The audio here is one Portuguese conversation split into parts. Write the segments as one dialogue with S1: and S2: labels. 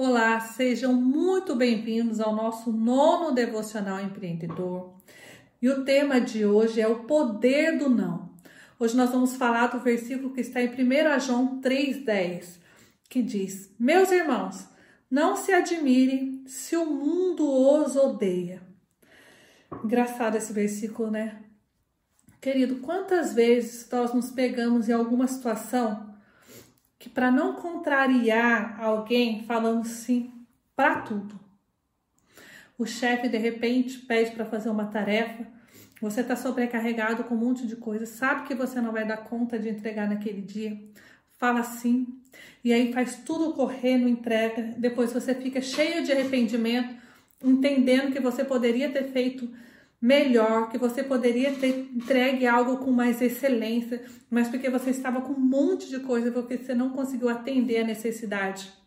S1: Olá, sejam muito bem-vindos ao nosso nono devocional empreendedor. E o tema de hoje é o poder do não. Hoje nós vamos falar do versículo que está em 1 João 3,10, que diz: Meus irmãos, não se admirem se o mundo os odeia. Engraçado esse versículo, né? Querido, quantas vezes nós nos pegamos em alguma situação que para não contrariar alguém, falamos sim para tudo. O chefe de repente pede para fazer uma tarefa, você está sobrecarregado com um monte de coisas, sabe que você não vai dar conta de entregar naquele dia, fala sim, e aí faz tudo correr no entrega, depois você fica cheio de arrependimento, entendendo que você poderia ter feito melhor, que você poderia ter entregue algo com mais excelência, mas porque você estava com um monte de coisa, porque você não conseguiu atender a necessidade.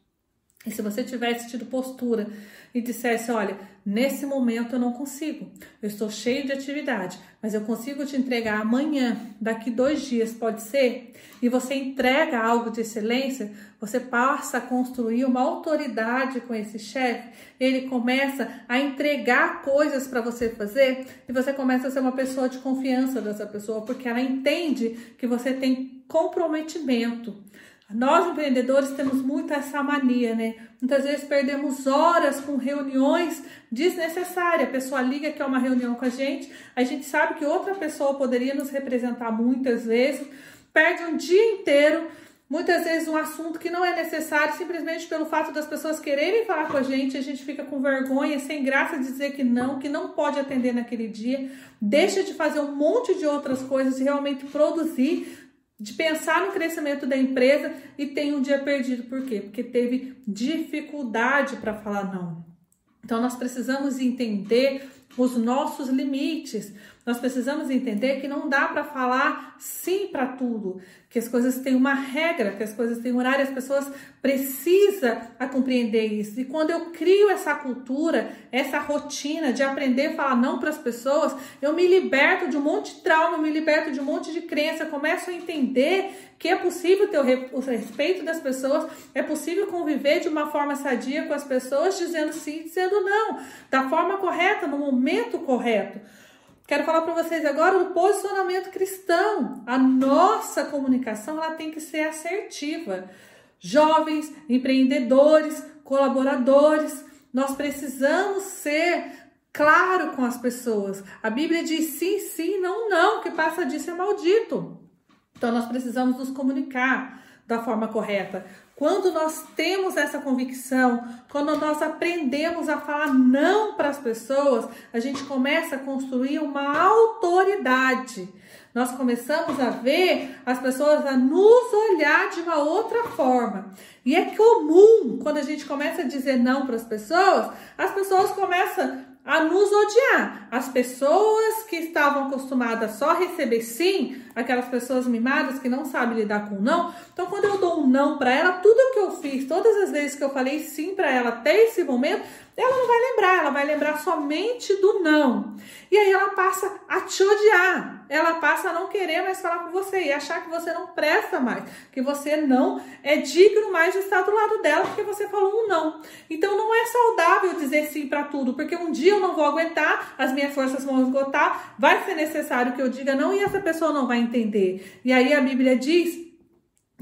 S1: E se você tivesse tido postura e dissesse: Olha, nesse momento eu não consigo, eu estou cheio de atividade, mas eu consigo te entregar amanhã, daqui dois dias, pode ser? E você entrega algo de excelência, você passa a construir uma autoridade com esse chefe, ele começa a entregar coisas para você fazer e você começa a ser uma pessoa de confiança dessa pessoa, porque ela entende que você tem comprometimento. Nós empreendedores temos muito essa mania, né? Muitas vezes perdemos horas com reuniões desnecessárias. A pessoa liga que é uma reunião com a gente, a gente sabe que outra pessoa poderia nos representar muitas vezes, perde um dia inteiro, muitas vezes um assunto que não é necessário, simplesmente pelo fato das pessoas quererem falar com a gente, a gente fica com vergonha, sem graça de dizer que não, que não pode atender naquele dia, deixa de fazer um monte de outras coisas e realmente produzir de pensar no crescimento da empresa e tem um dia perdido. Por quê? Porque teve dificuldade para falar não. Então nós precisamos entender os nossos limites. Nós precisamos entender que não dá para falar sim para tudo, que as coisas têm uma regra, que as coisas têm um horário, as pessoas precisam compreender isso. E quando eu crio essa cultura, essa rotina de aprender a falar não para as pessoas, eu me liberto de um monte de trauma, eu me liberto de um monte de crença, começo a entender que é possível ter o respeito das pessoas, é possível conviver de uma forma sadia com as pessoas, dizendo sim, dizendo não, da forma correta, no momento correto. Quero falar para vocês agora do posicionamento cristão. A nossa comunicação ela tem que ser assertiva. Jovens, empreendedores, colaboradores, nós precisamos ser claro com as pessoas. A Bíblia diz sim, sim, não, não, que passa disso é maldito. Então nós precisamos nos comunicar da forma correta. Quando nós temos essa convicção, quando nós aprendemos a falar não para as pessoas, a gente começa a construir uma autoridade. Nós começamos a ver as pessoas a nos olhar de uma outra forma. E é comum, quando a gente começa a dizer não para as pessoas, as pessoas começam a nos odiar. As pessoas que estavam acostumadas só a receber sim, aquelas pessoas mimadas que não sabem lidar com não. Então, quando eu dou um não para ela, tudo que eu fiz, todas as vezes que eu falei sim para ela até esse momento, ela não vai lembrar, ela vai lembrar somente do não. E aí ela passa a te odiar, ela passa a não querer mais falar com você e achar que você não presta mais, que você não é digno mais de estar do lado dela porque você falou um não. Então não é saudável dizer sim para tudo, porque um dia eu não vou aguentar, as minhas forças vão esgotar, vai ser necessário que eu diga não e essa pessoa não vai entender. E aí a Bíblia diz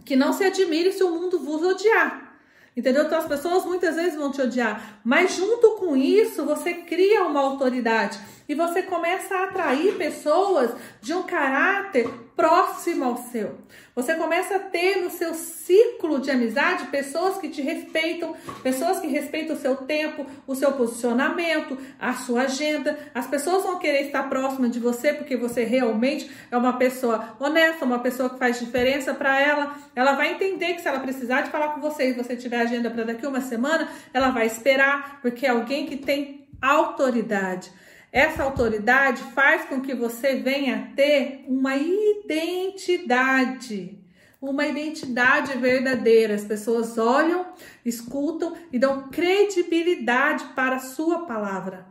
S1: que não se admire se o mundo vos odiar. Entendeu? Então as pessoas muitas vezes vão te odiar, mas junto com isso você cria uma autoridade e você começa a atrair pessoas de um caráter próximo ao seu. Você começa a ter no seu ciclo de amizade pessoas que te respeitam, pessoas que respeitam o seu tempo, o seu posicionamento, a sua agenda. As pessoas vão querer estar próximas de você porque você realmente é uma pessoa honesta, uma pessoa que faz diferença para ela. Ela vai entender que se ela precisar de falar com você e você tiver agenda para daqui uma semana, ela vai esperar, porque é alguém que tem autoridade. Essa autoridade faz com que você venha ter uma identidade, uma identidade verdadeira. As pessoas olham, escutam e dão credibilidade para a sua palavra.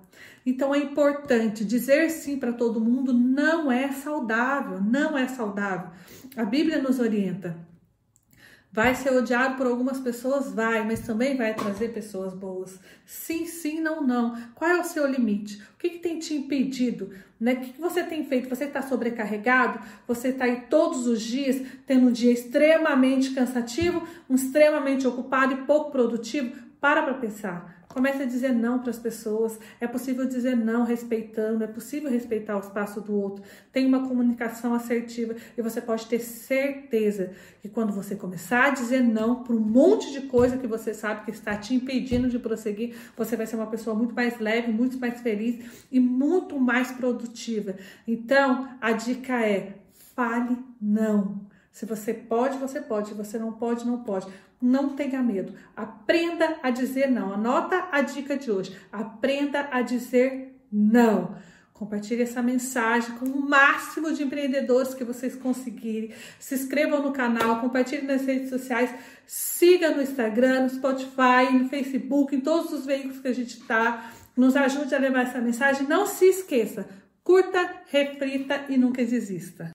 S1: Então é importante dizer sim para todo mundo não é saudável, não é saudável. A Bíblia nos orienta. Vai ser odiado por algumas pessoas? Vai, mas também vai trazer pessoas boas. Sim, sim, não, não. Qual é o seu limite? O que, que tem te impedido? Né? O que, que você tem feito? Você está sobrecarregado? Você está aí todos os dias tendo um dia extremamente cansativo, um extremamente ocupado e pouco produtivo? Para para pensar. Comece a dizer não para as pessoas. É possível dizer não respeitando, é possível respeitar o espaço do outro. Tem uma comunicação assertiva e você pode ter certeza que quando você começar a dizer não para um monte de coisa que você sabe que está te impedindo de prosseguir, você vai ser uma pessoa muito mais leve, muito mais feliz e muito mais produtiva. Então, a dica é: fale não. Se você pode, você pode. Se você não pode, não pode. Não tenha medo. Aprenda a dizer não. Anota a dica de hoje. Aprenda a dizer não. Compartilhe essa mensagem com o máximo de empreendedores que vocês conseguirem. Se inscrevam no canal, compartilhe nas redes sociais, siga no Instagram, no Spotify, no Facebook, em todos os veículos que a gente está. Nos ajude a levar essa mensagem. Não se esqueça, curta, reflita e nunca desista.